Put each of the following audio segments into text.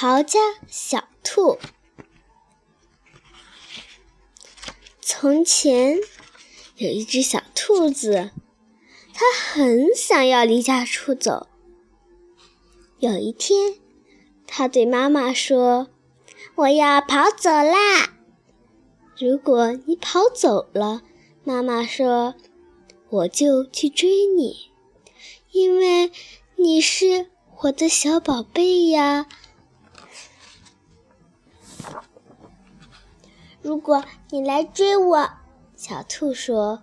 逃家小兔。从前有一只小兔子，它很想要离家出走。有一天，它对妈妈说：“我要跑走啦！”如果你跑走了，妈妈说：“我就去追你，因为你是我的小宝贝呀。”如果你来追我，小兔说：“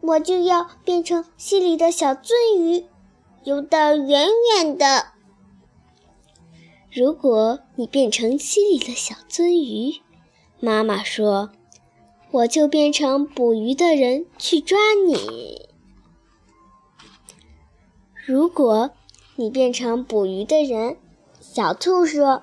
我就要变成溪里的小鳟鱼，游得远远的。”如果你变成溪里的小鳟鱼，妈妈说：“我就变成捕鱼的人去抓你。”如果你变成捕鱼的人，小兔说：“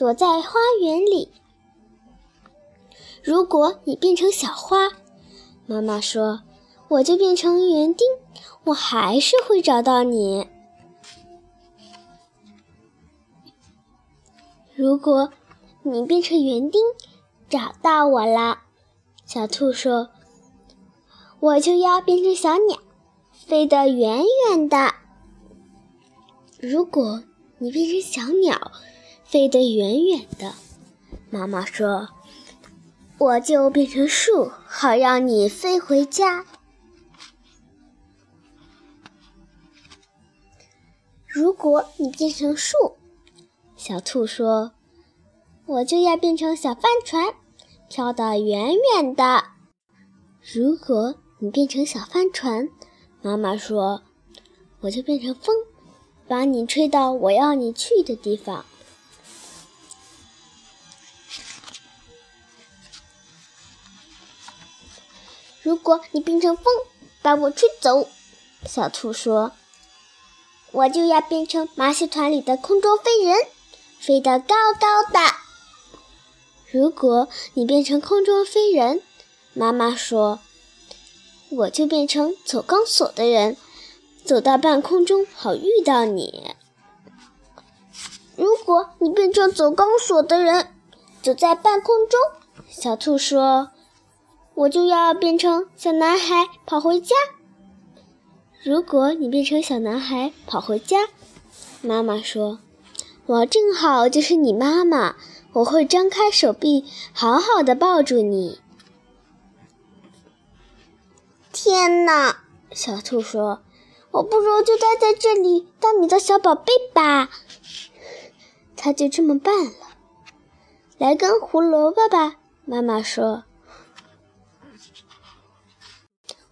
躲在花园里。”如果你变成小花，妈妈说：“我就变成园丁，我还是会找到你。”如果。你变成园丁，找到我了。小兔说：“我就要变成小鸟，飞得远远的。”如果你变成小鸟，飞得远远的，妈妈说：“我就变成树，好让你飞回家。”如果你变成树，小兔说。我就要变成小帆船，飘得远远的。如果你变成小帆船，妈妈说，我就变成风，把你吹到我要你去的地方。如果你变成风，把我吹走，小兔说，我就要变成马戏团里的空中飞人，飞得高高的。如果你变成空中飞人，妈妈说，我就变成走钢索的人，走到半空中好遇到你。如果你变成走钢索的人，走在半空中，小兔说，我就要变成小男孩跑回家。如果你变成小男孩跑回家，妈妈说，我正好就是你妈妈。我会张开手臂，好好的抱住你。天哪，小兔说：“我不如就待在这里当你的小宝贝吧。”他就这么办了。来根胡萝卜吧，妈妈说。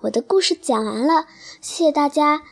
我的故事讲完了，谢谢大家。